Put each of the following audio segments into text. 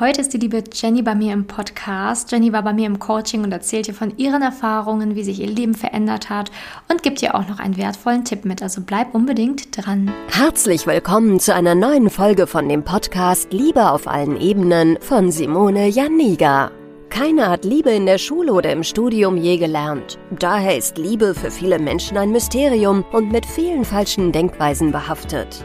Heute ist die liebe Jenny bei mir im Podcast. Jenny war bei mir im Coaching und erzählt ihr von ihren Erfahrungen, wie sich ihr Leben verändert hat und gibt ihr auch noch einen wertvollen Tipp mit. Also bleib unbedingt dran. Herzlich willkommen zu einer neuen Folge von dem Podcast Liebe auf allen Ebenen von Simone Janiga. Keiner hat Liebe in der Schule oder im Studium je gelernt. Daher ist Liebe für viele Menschen ein Mysterium und mit vielen falschen Denkweisen behaftet.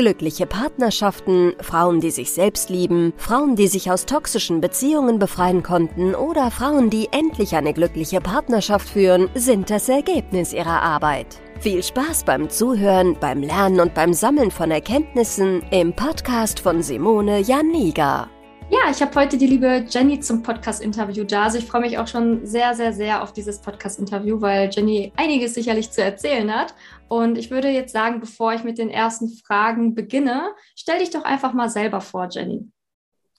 Glückliche Partnerschaften, Frauen, die sich selbst lieben, Frauen, die sich aus toxischen Beziehungen befreien konnten oder Frauen, die endlich eine glückliche Partnerschaft führen, sind das Ergebnis ihrer Arbeit. Viel Spaß beim Zuhören, beim Lernen und beim Sammeln von Erkenntnissen im Podcast von Simone Janiga. Ja, ich habe heute die liebe Jenny zum Podcast-Interview da. Also ich freue mich auch schon sehr, sehr, sehr auf dieses Podcast-Interview, weil Jenny einiges sicherlich zu erzählen hat. Und ich würde jetzt sagen, bevor ich mit den ersten Fragen beginne, stell dich doch einfach mal selber vor, Jenny.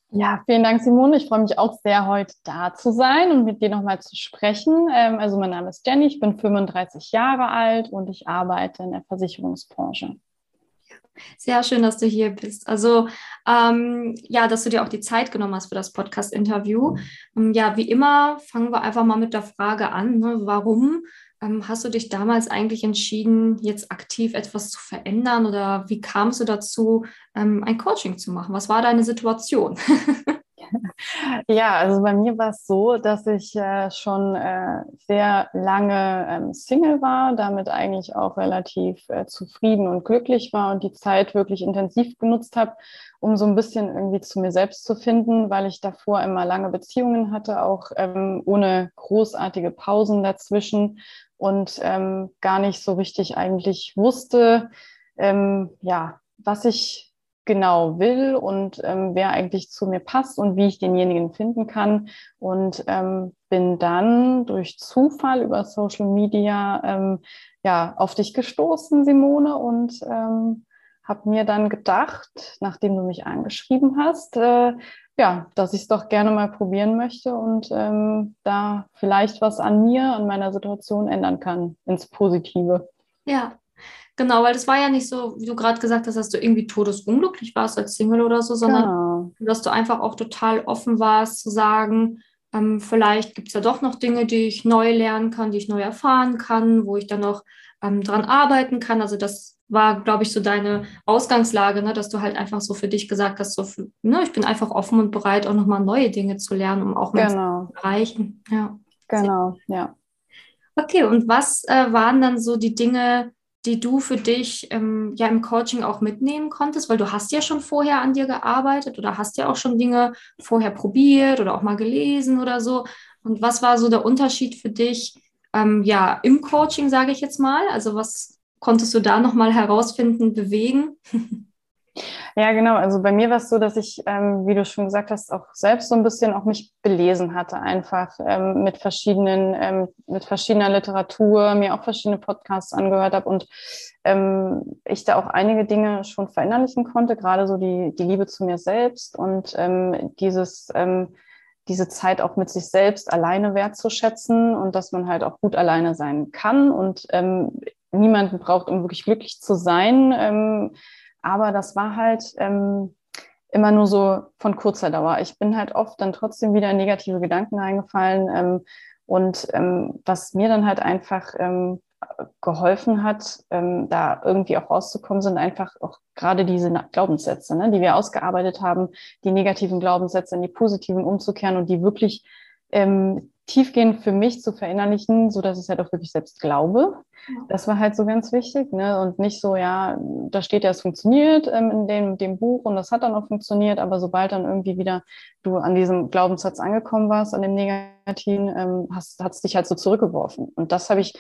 Ja, vielen Dank, Simone. Ich freue mich auch sehr, heute da zu sein und mit dir nochmal zu sprechen. Ähm, also mein Name ist Jenny, ich bin 35 Jahre alt und ich arbeite in der Versicherungsbranche. Sehr schön, dass du hier bist. Also ähm, ja, dass du dir auch die Zeit genommen hast für das Podcast-Interview. Ähm, ja, wie immer fangen wir einfach mal mit der Frage an. Ne? Warum ähm, hast du dich damals eigentlich entschieden, jetzt aktiv etwas zu verändern oder wie kamst du dazu, ähm, ein Coaching zu machen? Was war deine Situation? Ja, also bei mir war es so, dass ich äh, schon äh, sehr lange ähm, Single war, damit eigentlich auch relativ äh, zufrieden und glücklich war und die Zeit wirklich intensiv genutzt habe, um so ein bisschen irgendwie zu mir selbst zu finden, weil ich davor immer lange Beziehungen hatte, auch ähm, ohne großartige Pausen dazwischen und ähm, gar nicht so richtig eigentlich wusste, ähm, ja, was ich genau will und ähm, wer eigentlich zu mir passt und wie ich denjenigen finden kann. Und ähm, bin dann durch Zufall über Social Media ähm, ja, auf dich gestoßen, Simone, und ähm, habe mir dann gedacht, nachdem du mich angeschrieben hast, äh, ja, dass ich es doch gerne mal probieren möchte und ähm, da vielleicht was an mir, an meiner Situation ändern kann ins Positive. Ja, Genau, weil das war ja nicht so, wie du gerade gesagt hast, dass du irgendwie todesunglücklich warst als Single oder so, sondern genau. dass du einfach auch total offen warst zu sagen, ähm, vielleicht gibt es ja doch noch Dinge, die ich neu lernen kann, die ich neu erfahren kann, wo ich dann noch ähm, dran arbeiten kann. Also das war, glaube ich, so deine Ausgangslage, ne, dass du halt einfach so für dich gesagt hast, so für, ne, ich bin einfach offen und bereit, auch nochmal neue Dinge zu lernen, um auch mehr genau. zu erreichen. Ja. Genau, ja. Okay, und was äh, waren dann so die Dinge, die du für dich ähm, ja im Coaching auch mitnehmen konntest? Weil du hast ja schon vorher an dir gearbeitet oder hast ja auch schon Dinge vorher probiert oder auch mal gelesen oder so. Und was war so der Unterschied für dich ähm, ja im Coaching, sage ich jetzt mal? Also was konntest du da nochmal herausfinden, bewegen? Ja, genau. Also bei mir war es so, dass ich, ähm, wie du schon gesagt hast, auch selbst so ein bisschen auch mich belesen hatte, einfach ähm, mit verschiedenen, ähm, mit verschiedener Literatur, mir auch verschiedene Podcasts angehört habe und ähm, ich da auch einige Dinge schon verinnerlichen konnte, gerade so die, die Liebe zu mir selbst und ähm, dieses, ähm, diese Zeit auch mit sich selbst alleine wertzuschätzen und dass man halt auch gut alleine sein kann und niemanden braucht, um wirklich glücklich zu sein. Aber das war halt ähm, immer nur so von kurzer Dauer. Ich bin halt oft dann trotzdem wieder in negative Gedanken reingefallen. Ähm, und ähm, was mir dann halt einfach ähm, geholfen hat, ähm, da irgendwie auch rauszukommen, sind einfach auch gerade diese Glaubenssätze, ne, die wir ausgearbeitet haben, die negativen Glaubenssätze in die positiven umzukehren und die wirklich ähm, tiefgehend für mich zu verinnerlichen, so dass ich es halt auch wirklich selbst glaube. Das war halt so ganz wichtig, ne? Und nicht so, ja, da steht ja, es funktioniert ähm, in dem, dem Buch und das hat dann auch funktioniert, aber sobald dann irgendwie wieder du an diesem Glaubenssatz angekommen warst, an dem Negativen, ähm, hast, hat es dich halt so zurückgeworfen. Und das habe ich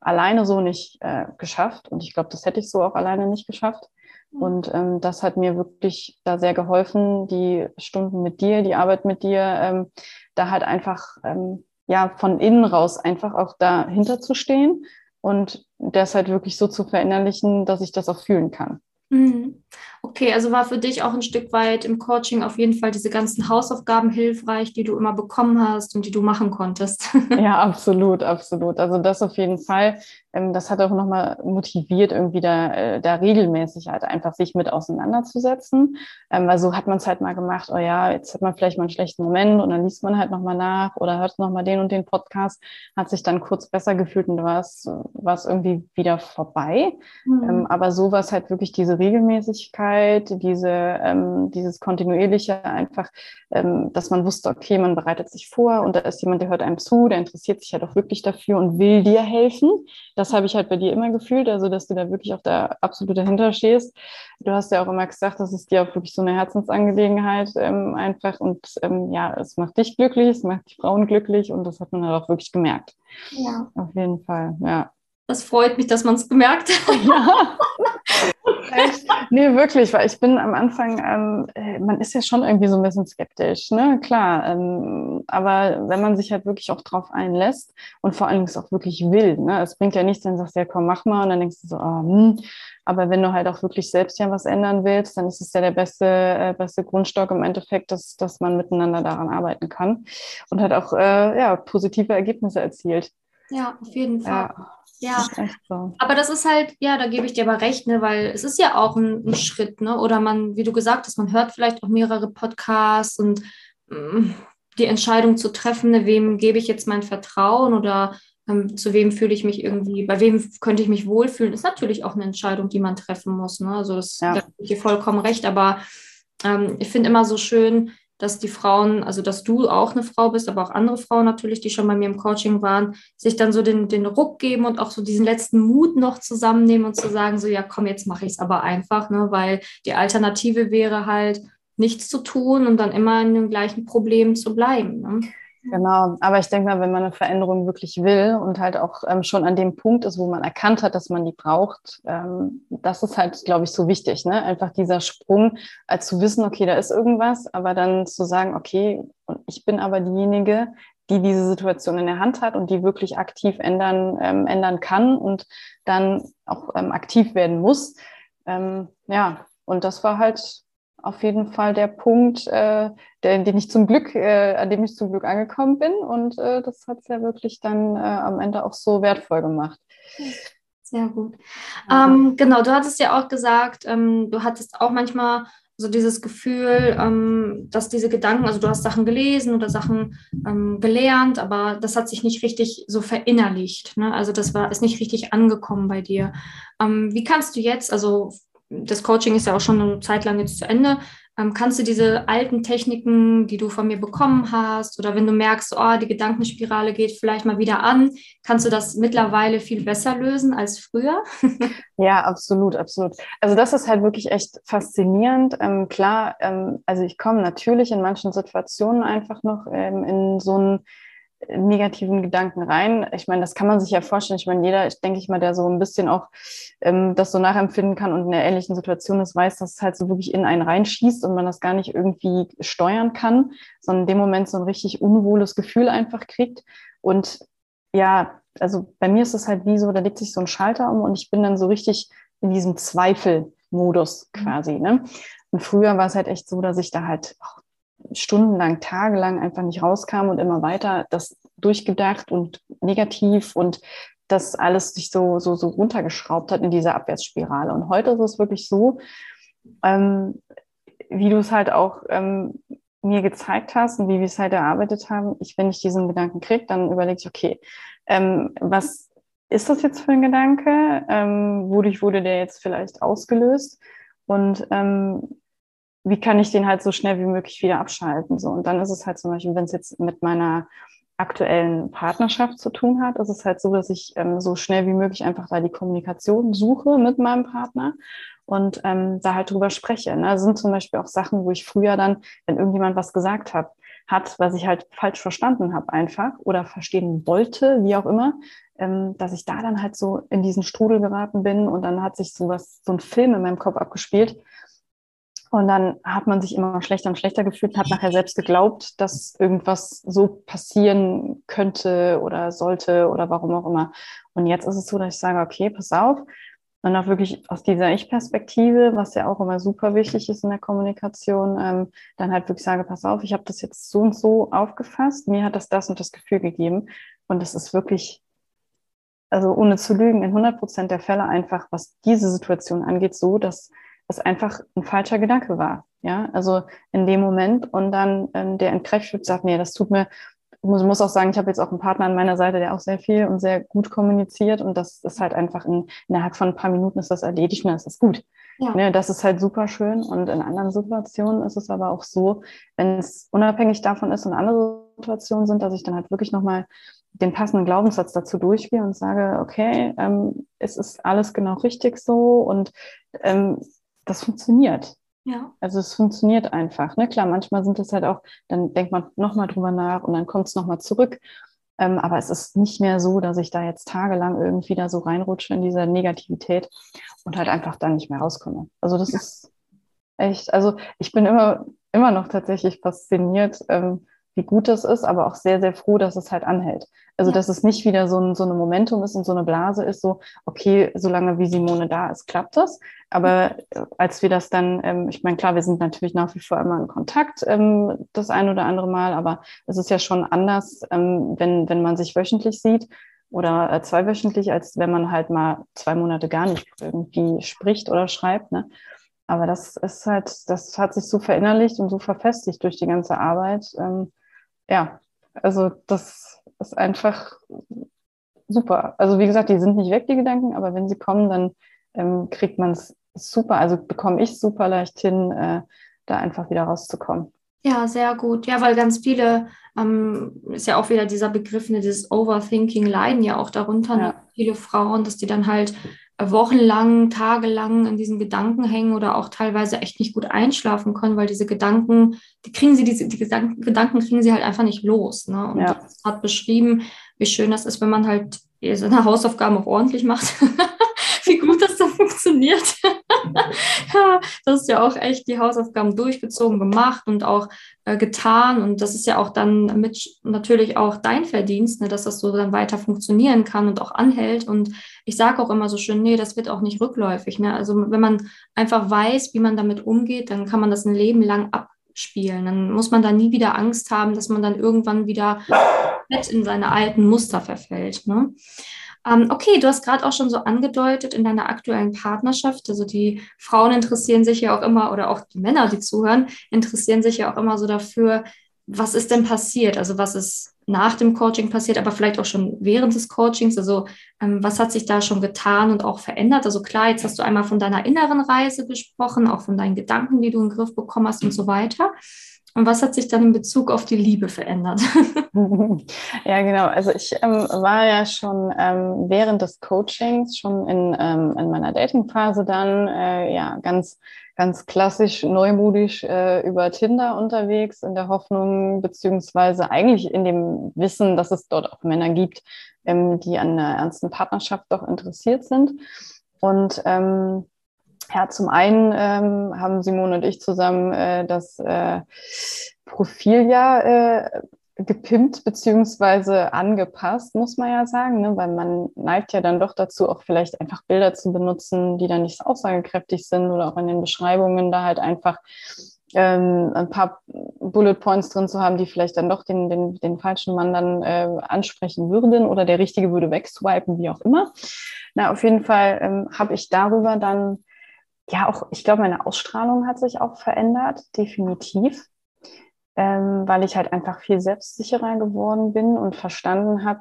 alleine so nicht äh, geschafft. Und ich glaube, das hätte ich so auch alleine nicht geschafft. Und ähm, das hat mir wirklich da sehr geholfen, die Stunden mit dir, die Arbeit mit dir, ähm, da halt einfach ähm, ja von innen raus einfach auch dahinter zu stehen und das halt wirklich so zu verinnerlichen, dass ich das auch fühlen kann. Mhm. Okay, also war für dich auch ein Stück weit im Coaching auf jeden Fall diese ganzen Hausaufgaben hilfreich, die du immer bekommen hast und die du machen konntest. Ja, absolut, absolut. Also das auf jeden Fall. Ähm, das hat auch nochmal motiviert, irgendwie da, äh, da regelmäßig halt einfach sich mit auseinanderzusetzen. Ähm, weil so hat man es halt mal gemacht, oh ja, jetzt hat man vielleicht mal einen schlechten Moment und dann liest man halt nochmal nach oder hört nochmal den und den Podcast, hat sich dann kurz besser gefühlt und war es irgendwie wieder vorbei. Mhm. Ähm, aber so war es halt wirklich diese Regelmäßigkeit, diese, dieses kontinuierliche einfach, dass man wusste, okay, man bereitet sich vor und da ist jemand, der hört einem zu, der interessiert sich halt auch wirklich dafür und will dir helfen. Das habe ich halt bei dir immer gefühlt, also dass du da wirklich auch da absolut dahinter stehst. Du hast ja auch immer gesagt, das ist dir auch wirklich so eine Herzensangelegenheit ähm, einfach und ähm, ja, es macht dich glücklich, es macht die Frauen glücklich und das hat man halt auch wirklich gemerkt. Ja. Auf jeden Fall, ja. Das freut mich, dass man es gemerkt hat. Ja. Echt? Nee, wirklich, weil ich bin am Anfang, ähm, äh, man ist ja schon irgendwie so ein bisschen skeptisch, ne? Klar. Ähm, aber wenn man sich halt wirklich auch drauf einlässt und vor allem es auch wirklich will, ne? Es bringt ja nichts, wenn du sagst, ja komm, mach mal und dann denkst du so, oh, hm. Aber wenn du halt auch wirklich selbst ja was ändern willst, dann ist es ja der beste, äh, beste Grundstock im Endeffekt, dass, dass man miteinander daran arbeiten kann und halt auch äh, ja, positive Ergebnisse erzielt. Ja, auf jeden Fall. Ja. Ja, so. aber das ist halt, ja, da gebe ich dir aber recht, ne, weil es ist ja auch ein, ein, Schritt, ne? Oder man, wie du gesagt hast, man hört vielleicht auch mehrere Podcasts und mh, mm, die Entscheidung zu treffen, ne, wem gebe ich jetzt mein Vertrauen oder ähm, zu wem fühle ich mich irgendwie, bei wem könnte ich mich wohlfühlen, ist natürlich auch eine Entscheidung, die man treffen muss. Ne? Also das ja. da ich dir vollkommen recht, aber ähm, ich finde immer so schön, dass die Frauen, also dass du auch eine Frau bist, aber auch andere Frauen natürlich, die schon bei mir im Coaching waren, sich dann so den, den Ruck geben und auch so diesen letzten Mut noch zusammennehmen und zu sagen, so ja, komm, jetzt mache ich es aber einfach, ne? weil die Alternative wäre halt, nichts zu tun und dann immer in dem gleichen Problem zu bleiben. Ne? Genau, aber ich denke mal, wenn man eine Veränderung wirklich will und halt auch ähm, schon an dem Punkt ist, wo man erkannt hat, dass man die braucht, ähm, das ist halt, glaube ich, so wichtig. Ne? Einfach dieser Sprung, als zu wissen, okay, da ist irgendwas, aber dann zu sagen, okay, ich bin aber diejenige, die diese Situation in der Hand hat und die wirklich aktiv ändern, ähm, ändern kann und dann auch ähm, aktiv werden muss. Ähm, ja, und das war halt auf jeden Fall der Punkt, äh, der, den ich zum Glück, äh, an dem ich zum Glück angekommen bin. Und äh, das hat es ja wirklich dann äh, am Ende auch so wertvoll gemacht. Sehr gut. Ähm, genau, du hattest ja auch gesagt, ähm, du hattest auch manchmal so dieses Gefühl, ähm, dass diese Gedanken, also du hast Sachen gelesen oder Sachen ähm, gelernt, aber das hat sich nicht richtig so verinnerlicht. Ne? Also das war ist nicht richtig angekommen bei dir. Ähm, wie kannst du jetzt, also das Coaching ist ja auch schon eine Zeit lang jetzt zu Ende. Ähm, kannst du diese alten Techniken, die du von mir bekommen hast, oder wenn du merkst, oh, die Gedankenspirale geht vielleicht mal wieder an, kannst du das mittlerweile viel besser lösen als früher? ja, absolut, absolut. Also das ist halt wirklich echt faszinierend. Ähm, klar, ähm, also ich komme natürlich in manchen Situationen einfach noch ähm, in so ein negativen Gedanken rein. Ich meine, das kann man sich ja vorstellen. Ich meine, jeder, ich denke ich mal, der so ein bisschen auch ähm, das so nachempfinden kann und in einer ähnlichen Situation ist, weiß, dass es halt so wirklich in einen reinschießt und man das gar nicht irgendwie steuern kann, sondern in dem Moment so ein richtig unwohles Gefühl einfach kriegt. Und ja, also bei mir ist es halt wie so, da legt sich so ein Schalter um und ich bin dann so richtig in diesem Zweifelmodus mhm. quasi. Ne? Und früher war es halt echt so, dass ich da halt stundenlang, tagelang einfach nicht rauskam und immer weiter das durchgedacht und negativ und das alles sich so, so, so runtergeschraubt hat in dieser Abwärtsspirale. Und heute ist es wirklich so, ähm, wie du es halt auch ähm, mir gezeigt hast und wie wir es halt erarbeitet haben. Ich, wenn ich diesen Gedanken kriege, dann überlege ich, okay, ähm, was ist das jetzt für ein Gedanke? Ähm, wodurch wurde der jetzt vielleicht ausgelöst? Und ähm, wie kann ich den halt so schnell wie möglich wieder abschalten? So. Und dann ist es halt zum Beispiel, wenn es jetzt mit meiner aktuellen Partnerschaft zu tun hat, ist es halt so, dass ich ähm, so schnell wie möglich einfach da die Kommunikation suche mit meinem Partner und ähm, da halt drüber spreche. Ne? Das sind zum Beispiel auch Sachen, wo ich früher dann, wenn irgendjemand was gesagt hat, hat, was ich halt falsch verstanden habe einfach oder verstehen wollte, wie auch immer, ähm, dass ich da dann halt so in diesen Strudel geraten bin und dann hat sich sowas, so ein Film in meinem Kopf abgespielt, Und dann hat man sich immer schlechter und schlechter gefühlt und hat nachher selbst geglaubt, dass irgendwas so passieren könnte oder sollte oder warum auch immer. Und jetzt ist es so, dass ich sage, okay, pass auf. Und auch wirklich aus dieser Ich-Perspektive, was ja auch immer super wichtig ist in der Kommunikation, ähm, dann halt wirklich sage, pass auf, ich habe das jetzt so und so aufgefasst, mir hat das das und das Gefühl gegeben. Und es ist wirklich, also ohne zu lügen, in 100 Prozent der Fälle einfach, was diese Situation angeht, so, dass es einfach ein falscher Gedanke war. Ja, also in dem Moment und dann ähm, der entkräftet sagt, nee, das tut mir, ich muss, muss auch sagen, ich habe jetzt auch einen Partner an meiner Seite, der auch sehr viel und sehr gut kommuniziert und das ist halt einfach in, innerhalb von ein paar Minuten ist das erledigt und dann ist das gut. Ja. Ne, das ist halt super schön und in anderen Situationen ist es aber auch so, wenn es unabhängig davon ist und andere Situationen sind, dass ich dann halt wirklich nochmal den passenden Glaubenssatz dazu durchgehe und sage, okay, ähm, es ist alles genau richtig so und ähm, das funktioniert. Ja. Also es funktioniert einfach. Ne? Klar, manchmal sind es halt auch, dann denkt man nochmal drüber nach und dann kommt es nochmal zurück. Ähm, aber es ist nicht mehr so, dass ich da jetzt tagelang irgendwie da so reinrutsche in dieser Negativität und halt einfach dann nicht mehr rauskomme. Also das ja. ist echt, also ich bin immer, immer noch tatsächlich fasziniert, ähm, wie gut das ist, aber auch sehr, sehr froh, dass es halt anhält. Also, ja. dass es nicht wieder so ein, so ein Momentum ist und so eine Blase ist, so, okay, solange wie Simone da ist, klappt das. Aber äh, als wir das dann, ähm, ich meine, klar, wir sind natürlich nach wie vor immer in Kontakt, ähm, das ein oder andere Mal, aber es ist ja schon anders, ähm, wenn, wenn man sich wöchentlich sieht oder äh, zweiwöchentlich, als wenn man halt mal zwei Monate gar nicht irgendwie spricht oder schreibt. Ne? Aber das ist halt, das hat sich so verinnerlicht und so verfestigt durch die ganze Arbeit. Ähm, ja, also das ist einfach super. Also wie gesagt, die sind nicht weg, die Gedanken, aber wenn sie kommen, dann ähm, kriegt man es super, also bekomme ich super leicht hin, äh, da einfach wieder rauszukommen. Ja, sehr gut. Ja, weil ganz viele, ähm, ist ja auch wieder dieser Begriff, ne, dieses Overthinking, leiden ja auch darunter. Ne? Ja. Ne? Viele Frauen, dass die dann halt wochenlang, tagelang in diesen Gedanken hängen oder auch teilweise echt nicht gut einschlafen können, weil diese Gedanken, die kriegen sie, diese, die Gedanken, Gedanken kriegen sie halt einfach nicht los. Ne? Und ja. das hat beschrieben, wie schön das ist, wenn man halt seine Hausaufgaben auch ordentlich macht. wie gut das da funktioniert. das ist ja auch echt die Hausaufgaben durchgezogen, gemacht und auch äh, getan. Und das ist ja auch dann mit natürlich auch dein Verdienst, ne, dass das so dann weiter funktionieren kann und auch anhält. Und ich sage auch immer so schön, nee, das wird auch nicht rückläufig. Ne? Also wenn man einfach weiß, wie man damit umgeht, dann kann man das ein Leben lang abspielen. Dann muss man da nie wieder Angst haben, dass man dann irgendwann wieder in seine alten Muster verfällt. Ne? Ähm, okay, du hast gerade auch schon so angedeutet in deiner aktuellen Partnerschaft, also die Frauen interessieren sich ja auch immer, oder auch die Männer, die zuhören, interessieren sich ja auch immer so dafür, was ist denn passiert? Also was ist nach dem Coaching passiert, aber vielleicht auch schon während des Coachings? Also ähm, was hat sich da schon getan und auch verändert? Also klar, jetzt hast du einmal von deiner inneren Reise gesprochen, auch von deinen Gedanken, die du in den Griff bekommen hast und so weiter. Und was hat sich dann in Bezug auf die Liebe verändert? ja, genau. Also ich ähm, war ja schon ähm, während des Coachings, schon in, ähm, in meiner Datingphase dann, äh, ja, ganz, ganz klassisch, neumodisch äh, über Tinder unterwegs, in der Hoffnung, beziehungsweise eigentlich in dem Wissen, dass es dort auch Männer gibt, ähm, die an einer ernsten Partnerschaft doch interessiert sind. Und ähm, ja, zum einen ähm, haben Simone und ich zusammen äh, das äh, Profil ja äh, gepimpt beziehungsweise angepasst, muss man ja sagen, ne? weil man neigt ja dann doch dazu, auch vielleicht einfach Bilder zu benutzen, die dann nicht so aussagekräftig sind oder auch in den Beschreibungen da halt einfach ähm, ein paar Bullet Points drin zu haben, die vielleicht dann doch den, den, den falschen Mann dann äh, ansprechen würden oder der Richtige würde wegswipen, wie auch immer. Na, auf jeden Fall ähm, habe ich darüber dann ja, auch, ich glaube, meine Ausstrahlung hat sich auch verändert, definitiv, ähm, weil ich halt einfach viel selbstsicherer geworden bin und verstanden habe,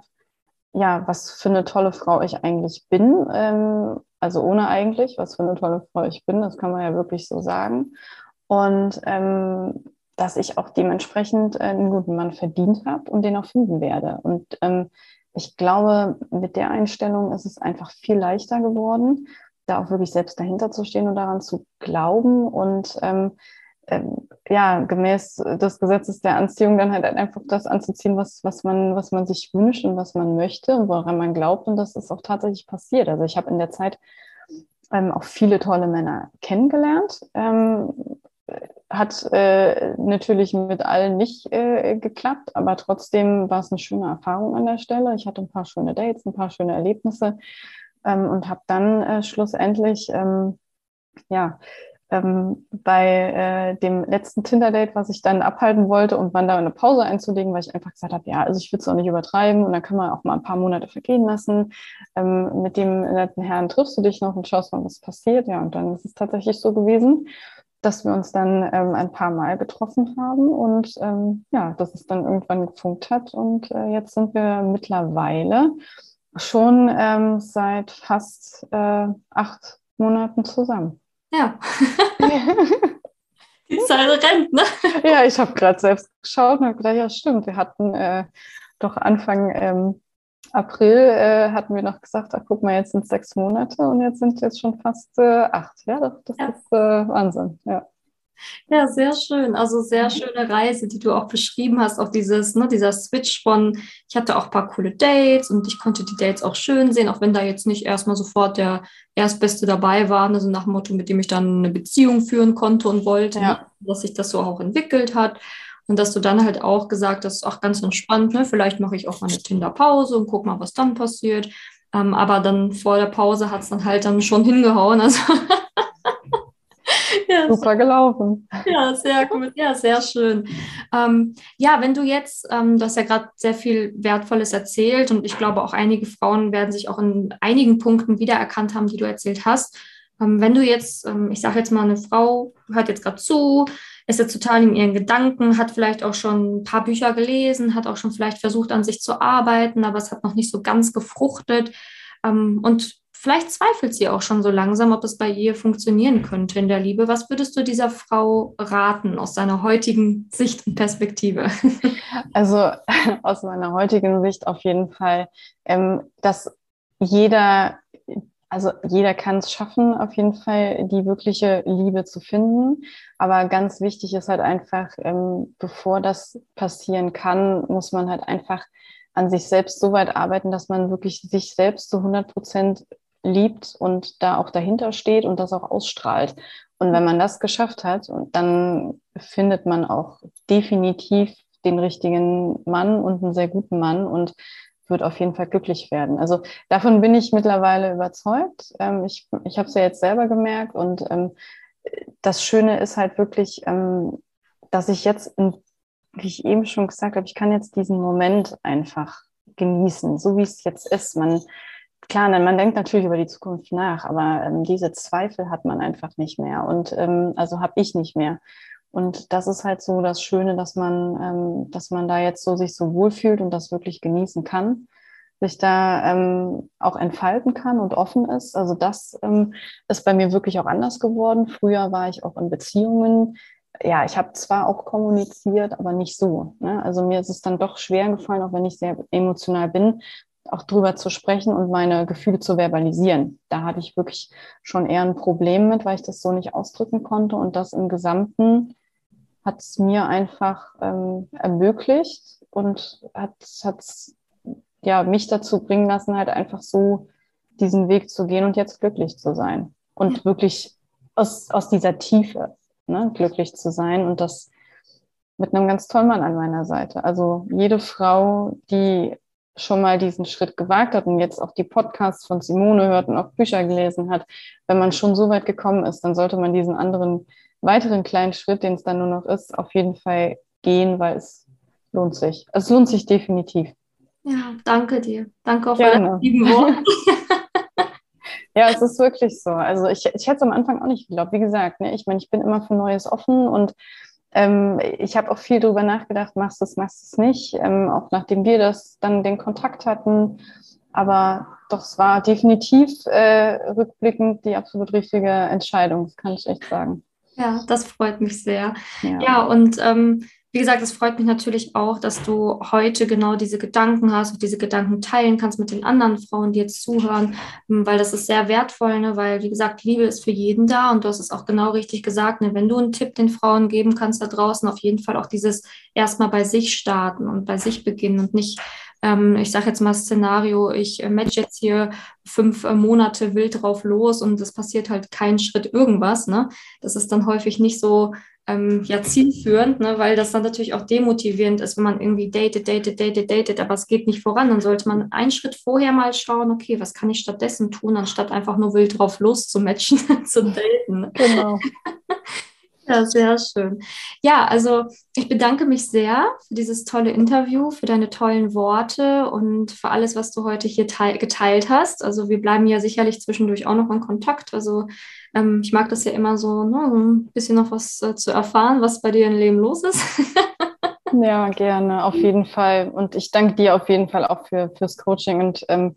ja, was für eine tolle Frau ich eigentlich bin. Ähm, also ohne eigentlich, was für eine tolle Frau ich bin, das kann man ja wirklich so sagen. Und ähm, dass ich auch dementsprechend äh, einen guten Mann verdient habe und den auch finden werde. Und ähm, ich glaube, mit der Einstellung ist es einfach viel leichter geworden da auch wirklich selbst dahinter zu stehen und daran zu glauben und ähm, ähm, ja, gemäß des Gesetzes der Anziehung dann halt einfach das anzuziehen, was, was, man, was man sich wünscht und was man möchte und woran man glaubt. Und das ist auch tatsächlich passiert. Also ich habe in der Zeit ähm, auch viele tolle Männer kennengelernt, ähm, hat äh, natürlich mit allen nicht äh, geklappt, aber trotzdem war es eine schöne Erfahrung an der Stelle. Ich hatte ein paar schöne Dates, ein paar schöne Erlebnisse ähm, und habe dann äh, schlussendlich ähm, ja ähm, bei äh, dem letzten Tinder-Date, was ich dann abhalten wollte und wann da eine Pause einzulegen, weil ich einfach gesagt habe, ja, also ich will es auch nicht übertreiben und dann kann man auch mal ein paar Monate vergehen lassen. Ähm, mit dem netten Herrn triffst du dich noch und schaust mal, was passiert. Ja, und dann ist es tatsächlich so gewesen, dass wir uns dann ähm, ein paar Mal getroffen haben und ähm, ja, dass es dann irgendwann gefunkt hat und äh, jetzt sind wir mittlerweile schon ähm, seit fast äh, acht Monaten zusammen. Ja. Die Zeit rennt, ne? Ja, ich habe gerade selbst geschaut und habe gedacht, ja, stimmt. Wir hatten äh, doch Anfang ähm, April äh, hatten wir noch gesagt, ach guck mal, jetzt sind sechs Monate und jetzt sind jetzt schon fast äh, acht. Ja, das, das ja. ist äh, Wahnsinn. Ja. Ja, sehr schön. Also sehr mhm. schöne Reise, die du auch beschrieben hast, auch dieses, ne, dieser Switch von, ich hatte auch ein paar coole Dates und ich konnte die Dates auch schön sehen, auch wenn da jetzt nicht erstmal sofort der Erstbeste dabei war, also nach dem Motto, mit dem ich dann eine Beziehung führen konnte und wollte, ja. ne, dass sich das so auch entwickelt hat. Und dass du dann halt auch gesagt hast, auch ganz entspannt, ne, vielleicht mache ich auch mal eine Tinder-Pause und guck mal, was dann passiert. Ähm, aber dann vor der Pause hat es dann halt dann schon hingehauen. Also ja, Super gelaufen. Ja, sehr gut. Ja, sehr schön. Ähm, ja, wenn du jetzt, ähm, du hast ja gerade sehr viel Wertvolles erzählt und ich glaube auch einige Frauen werden sich auch in einigen Punkten wiedererkannt haben, die du erzählt hast. Ähm, wenn du jetzt, ähm, ich sage jetzt mal, eine Frau hört jetzt gerade zu, ist jetzt total in ihren Gedanken, hat vielleicht auch schon ein paar Bücher gelesen, hat auch schon vielleicht versucht, an sich zu arbeiten, aber es hat noch nicht so ganz gefruchtet. Ähm, und Vielleicht zweifelt sie auch schon so langsam, ob es bei ihr funktionieren könnte in der Liebe. Was würdest du dieser Frau raten aus deiner heutigen Sicht und Perspektive? Also aus meiner heutigen Sicht auf jeden Fall, ähm, dass jeder, also jeder kann es schaffen, auf jeden Fall die wirkliche Liebe zu finden. Aber ganz wichtig ist halt einfach, ähm, bevor das passieren kann, muss man halt einfach an sich selbst so weit arbeiten, dass man wirklich sich selbst zu 100 Prozent liebt und da auch dahinter steht und das auch ausstrahlt. Und wenn man das geschafft hat, dann findet man auch definitiv den richtigen Mann und einen sehr guten Mann und wird auf jeden Fall glücklich werden. Also davon bin ich mittlerweile überzeugt. Ähm, ich ich habe es ja jetzt selber gemerkt und ähm, das Schöne ist halt wirklich, ähm, dass ich jetzt, wie ich eben schon gesagt habe, ich kann jetzt diesen Moment einfach genießen, so wie es jetzt ist. Man klar, man denkt natürlich über die Zukunft nach, aber ähm, diese Zweifel hat man einfach nicht mehr und ähm, also habe ich nicht mehr. Und das ist halt so das Schöne, dass man, ähm, dass man da jetzt so sich so wohlfühlt und das wirklich genießen kann, sich da ähm, auch entfalten kann und offen ist. Also das ähm, ist bei mir wirklich auch anders geworden. Früher war ich auch in Beziehungen. Ja, ich habe zwar auch kommuniziert, aber nicht so. Ne? Also mir ist es dann doch schwer gefallen, auch wenn ich sehr emotional bin, auch drüber zu sprechen und meine Gefühle zu verbalisieren. Da hatte ich wirklich schon eher ein Problem mit, weil ich das so nicht ausdrücken konnte. Und das im Gesamten hat es mir einfach ähm, ermöglicht und hat es ja, mich dazu bringen lassen, halt einfach so diesen Weg zu gehen und jetzt glücklich zu sein. Und wirklich aus, aus dieser Tiefe ne, glücklich zu sein und das mit einem ganz tollen Mann an meiner Seite. Also jede Frau, die schon mal diesen Schritt gewagt hat und jetzt auch die Podcasts von Simone hört und auch Bücher gelesen hat, wenn man schon so weit gekommen ist, dann sollte man diesen anderen weiteren kleinen Schritt, den es dann nur noch ist, auf jeden Fall gehen, weil es lohnt sich. Es lohnt sich definitiv. Ja, danke dir. Danke auch für deine lieben Worte. ja, es ist wirklich so. Also ich, ich hätte es am Anfang auch nicht geglaubt. Wie gesagt, ne, ich meine, ich bin immer für Neues offen und ähm, ich habe auch viel darüber nachgedacht, machst du es, machst du es nicht, ähm, auch nachdem wir das dann den Kontakt hatten. Aber doch, es war definitiv äh, rückblickend die absolut richtige Entscheidung, das kann ich echt sagen. Ja, das freut mich sehr. Ja, ja und ähm, wie gesagt, es freut mich natürlich auch, dass du heute genau diese Gedanken hast und diese Gedanken teilen kannst mit den anderen Frauen, die jetzt zuhören, ähm, weil das ist sehr wertvoll, ne? weil, wie gesagt, Liebe ist für jeden da und du hast es auch genau richtig gesagt, ne? wenn du einen Tipp den Frauen geben kannst da draußen, auf jeden Fall auch dieses erstmal bei sich starten und bei sich beginnen und nicht ähm, ich sage jetzt mal Szenario, ich äh, match jetzt hier fünf äh, Monate wild drauf los und es passiert halt kein Schritt irgendwas. Ne? Das ist dann häufig nicht so ähm, ja zielführend, ne? weil das dann natürlich auch demotivierend ist, wenn man irgendwie datet, datet, datet, datet, aber es geht nicht voran. Dann sollte man einen Schritt vorher mal schauen, okay, was kann ich stattdessen tun, anstatt einfach nur wild drauf los zu matchen, zu daten. Genau. Ja, sehr schön. Ja, also ich bedanke mich sehr für dieses tolle Interview, für deine tollen Worte und für alles, was du heute hier geteilt hast. Also wir bleiben ja sicherlich zwischendurch auch noch in Kontakt. Also ähm, ich mag das ja immer so, ne, so ein bisschen noch was äh, zu erfahren, was bei dir im Leben los ist. ja, gerne, auf jeden Fall. Und ich danke dir auf jeden Fall auch für, fürs Coaching und ähm,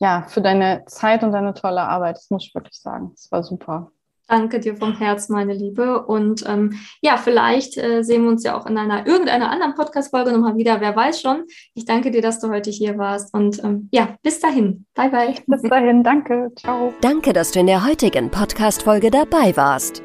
ja, für deine Zeit und deine tolle Arbeit. Das muss ich wirklich sagen. Es war super. Danke dir vom Herzen, meine Liebe. Und ähm, ja, vielleicht äh, sehen wir uns ja auch in einer irgendeiner anderen Podcast-Folge nochmal wieder. Wer weiß schon. Ich danke dir, dass du heute hier warst. Und ähm, ja, bis dahin. Bye, bye. Bis dahin. Danke. Ciao. Danke, dass du in der heutigen Podcast-Folge dabei warst.